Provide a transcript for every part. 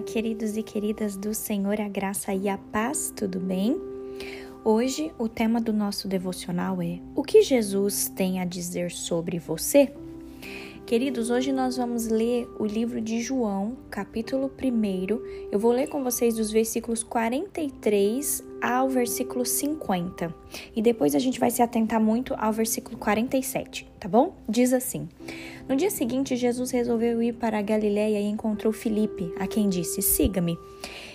queridos e queridas do Senhor, a graça e a paz, tudo bem? Hoje o tema do nosso devocional é: O que Jesus tem a dizer sobre você? Queridos, hoje nós vamos ler o livro de João, capítulo 1. Eu vou ler com vocês dos versículos 43 ao versículo 50. E depois a gente vai se atentar muito ao versículo 47, tá bom? Diz assim: No dia seguinte, Jesus resolveu ir para a Galiléia e encontrou Filipe, a quem disse: Siga-me.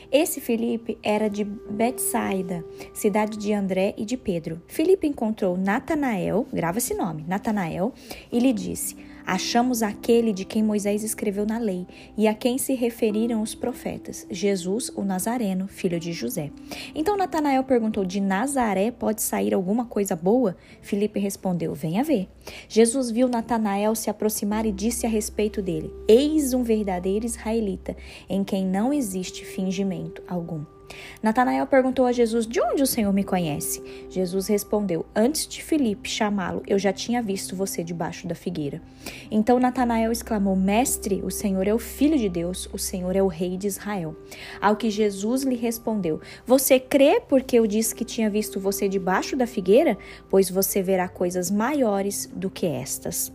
Esse Filipe era de Betsaida, cidade de André e de Pedro. Filipe encontrou Natanael, grava esse nome, Natanael, e lhe disse: Achamos aquele de quem Moisés escreveu na lei e a quem se referiram os profetas, Jesus, o Nazareno, filho de José. Então Natanael perguntou: De Nazaré pode sair alguma coisa boa? Filipe respondeu: Venha ver. Jesus viu Natanael se aproximar e disse a respeito dele: Eis um verdadeiro israelita, em quem não existe fingimento algum. Natanael perguntou a Jesus: De onde o Senhor me conhece? Jesus respondeu: Antes de Filipe chamá-lo, eu já tinha visto você debaixo da figueira. Então Natanael exclamou: Mestre, o Senhor é o Filho de Deus, o Senhor é o Rei de Israel. Ao que Jesus lhe respondeu: Você crê porque eu disse que tinha visto você debaixo da figueira? Pois você verá coisas maiores do que estas.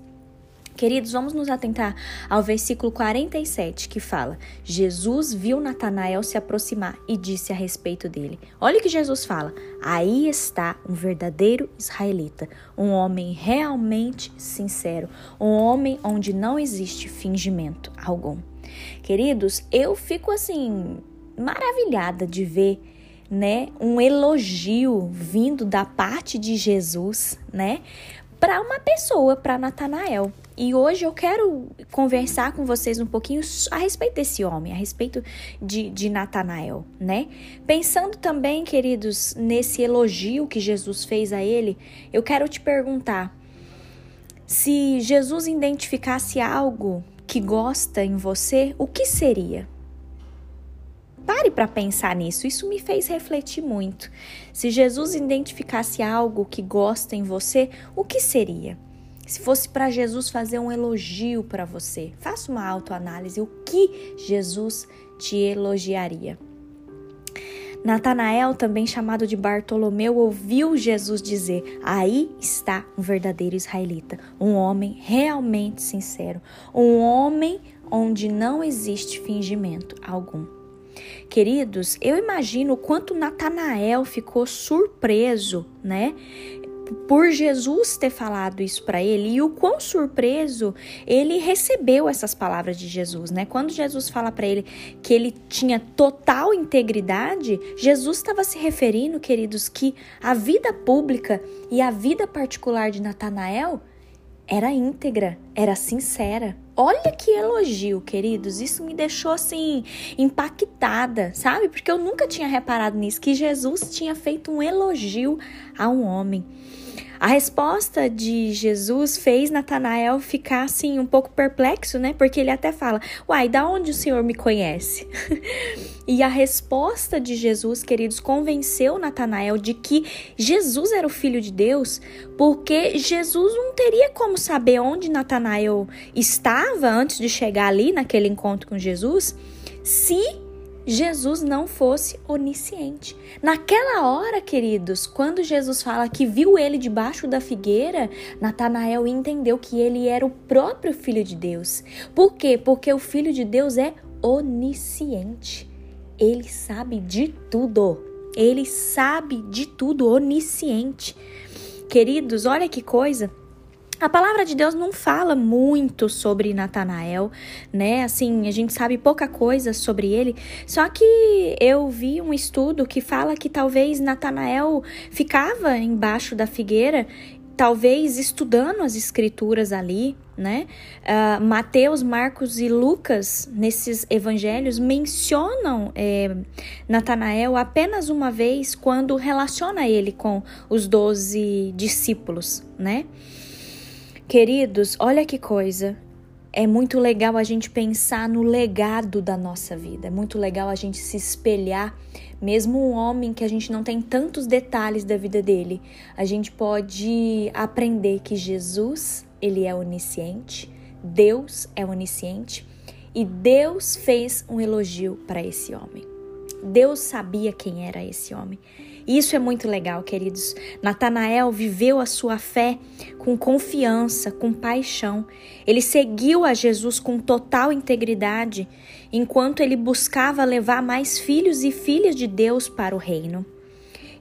Queridos, vamos nos atentar ao versículo 47 que fala: Jesus viu Natanael se aproximar e disse a respeito dele. Olha o que Jesus fala: Aí está um verdadeiro israelita, um homem realmente sincero, um homem onde não existe fingimento algum. Queridos, eu fico assim maravilhada de ver né, um elogio vindo da parte de Jesus, né, para uma pessoa, para Natanael. E hoje eu quero conversar com vocês um pouquinho a respeito desse homem, a respeito de, de Natanael, né? Pensando também, queridos, nesse elogio que Jesus fez a ele, eu quero te perguntar: se Jesus identificasse algo que gosta em você, o que seria? Pare para pensar nisso, isso me fez refletir muito. Se Jesus identificasse algo que gosta em você, o que seria? Se fosse para Jesus fazer um elogio para você, faça uma autoanálise. O que Jesus te elogiaria? Natanael, também chamado de Bartolomeu, ouviu Jesus dizer: Aí está um verdadeiro israelita, um homem realmente sincero, um homem onde não existe fingimento algum. Queridos, eu imagino o quanto Natanael ficou surpreso, né? Por Jesus ter falado isso para ele e o quão surpreso ele recebeu essas palavras de Jesus, né? Quando Jesus fala para ele que ele tinha total integridade, Jesus estava se referindo, queridos, que a vida pública e a vida particular de Natanael era íntegra, era sincera. Olha que elogio, queridos. Isso me deixou assim impactada, sabe? Porque eu nunca tinha reparado nisso que Jesus tinha feito um elogio a um homem. A resposta de Jesus fez Natanael ficar assim um pouco perplexo, né? Porque ele até fala: "Uai, da onde o Senhor me conhece?" e a resposta de Jesus, queridos, convenceu Natanael de que Jesus era o filho de Deus, porque Jesus não teria como saber onde Natanael estava antes de chegar ali naquele encontro com Jesus, se Jesus não fosse onisciente. Naquela hora, queridos, quando Jesus fala que viu ele debaixo da figueira, Natanael entendeu que ele era o próprio filho de Deus. Por quê? Porque o filho de Deus é onisciente. Ele sabe de tudo. Ele sabe de tudo, onisciente. Queridos, olha que coisa. A palavra de Deus não fala muito sobre Natanael, né? Assim, a gente sabe pouca coisa sobre ele. Só que eu vi um estudo que fala que talvez Natanael ficava embaixo da figueira talvez estudando as escrituras ali, né? Uh, Mateus, Marcos e Lucas, nesses evangelhos, mencionam é, Natanael apenas uma vez quando relaciona ele com os doze discípulos, né? Queridos, olha que coisa. É muito legal a gente pensar no legado da nossa vida. É muito legal a gente se espelhar, mesmo um homem que a gente não tem tantos detalhes da vida dele. A gente pode aprender que Jesus, ele é onisciente, Deus é onisciente E Deus fez um elogio para esse homem. Deus sabia quem era esse homem. Isso é muito legal, queridos. Natanael viveu a sua fé com confiança, com paixão. Ele seguiu a Jesus com total integridade, enquanto ele buscava levar mais filhos e filhas de Deus para o reino.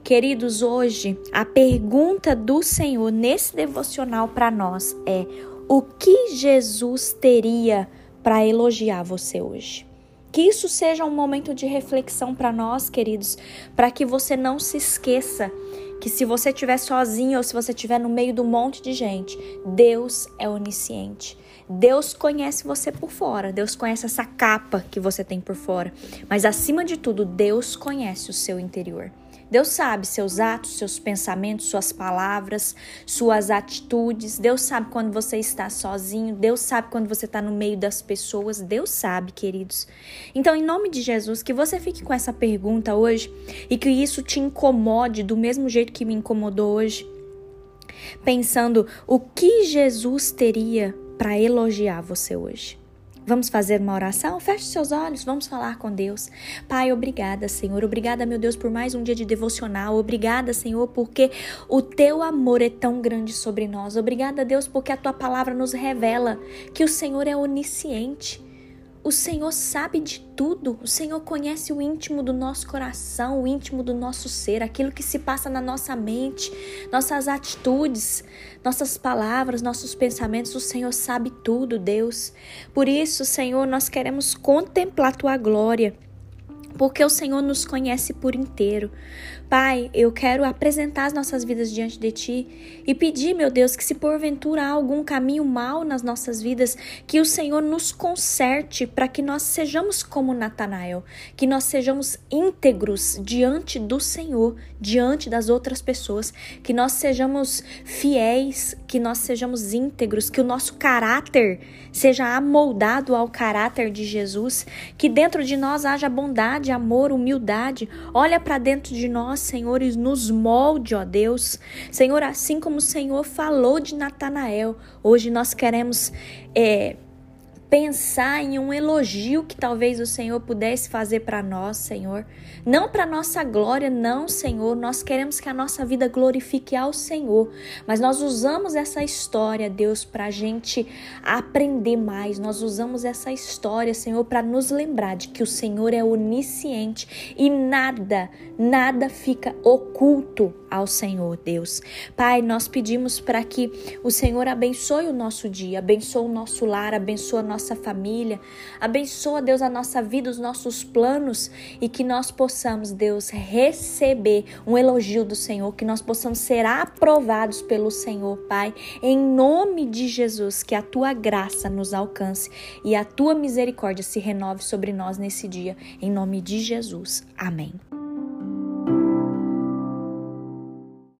Queridos, hoje a pergunta do Senhor nesse devocional para nós é: o que Jesus teria para elogiar você hoje? Que isso seja um momento de reflexão para nós, queridos, para que você não se esqueça que se você estiver sozinho ou se você estiver no meio do monte de gente, Deus é onisciente. Deus conhece você por fora, Deus conhece essa capa que você tem por fora, mas acima de tudo, Deus conhece o seu interior. Deus sabe seus atos, seus pensamentos, suas palavras, suas atitudes. Deus sabe quando você está sozinho. Deus sabe quando você está no meio das pessoas. Deus sabe, queridos. Então, em nome de Jesus, que você fique com essa pergunta hoje e que isso te incomode do mesmo jeito que me incomodou hoje. Pensando o que Jesus teria para elogiar você hoje. Vamos fazer uma oração? Feche seus olhos, vamos falar com Deus. Pai, obrigada, Senhor. Obrigada, meu Deus, por mais um dia de devocional. Obrigada, Senhor, porque o teu amor é tão grande sobre nós. Obrigada, Deus, porque a tua palavra nos revela que o Senhor é onisciente o Senhor sabe de tudo. O Senhor conhece o íntimo do nosso coração, o íntimo do nosso ser, aquilo que se passa na nossa mente, nossas atitudes, nossas palavras, nossos pensamentos. O Senhor sabe tudo, Deus. Por isso, Senhor, nós queremos contemplar tua glória porque o Senhor nos conhece por inteiro. Pai, eu quero apresentar as nossas vidas diante de Ti e pedir, meu Deus, que se porventura há algum caminho mal nas nossas vidas, que o Senhor nos conserte para que nós sejamos como Natanael, que nós sejamos íntegros diante do Senhor, diante das outras pessoas, que nós sejamos fiéis, que nós sejamos íntegros, que o nosso caráter seja amoldado ao caráter de Jesus, que dentro de nós haja bondade, amor, humildade. Olha para dentro de nós Senhor, e nos molde, ó Deus. Senhor, assim como o Senhor falou de Natanael, hoje nós queremos é, pensar em um elogio que talvez o Senhor pudesse fazer para nós, Senhor. Não para nossa glória, não, Senhor. Nós queremos que a nossa vida glorifique ao Senhor, mas nós usamos essa história, Deus, para a gente aprender mais. Nós usamos essa história, Senhor, para nos lembrar de que o Senhor é onisciente e nada, nada fica oculto ao Senhor, Deus. Pai, nós pedimos para que o Senhor abençoe o nosso dia, abençoe o nosso lar, abençoe a nossa família. Abençoa, Deus, a nossa vida, os nossos planos e que nós possamos, Deus, receber um elogio do Senhor, que nós possamos ser aprovados pelo Senhor, Pai. Em nome de Jesus, que a tua graça nos alcance e a tua misericórdia se renove sobre nós nesse dia. Em nome de Jesus. Amém.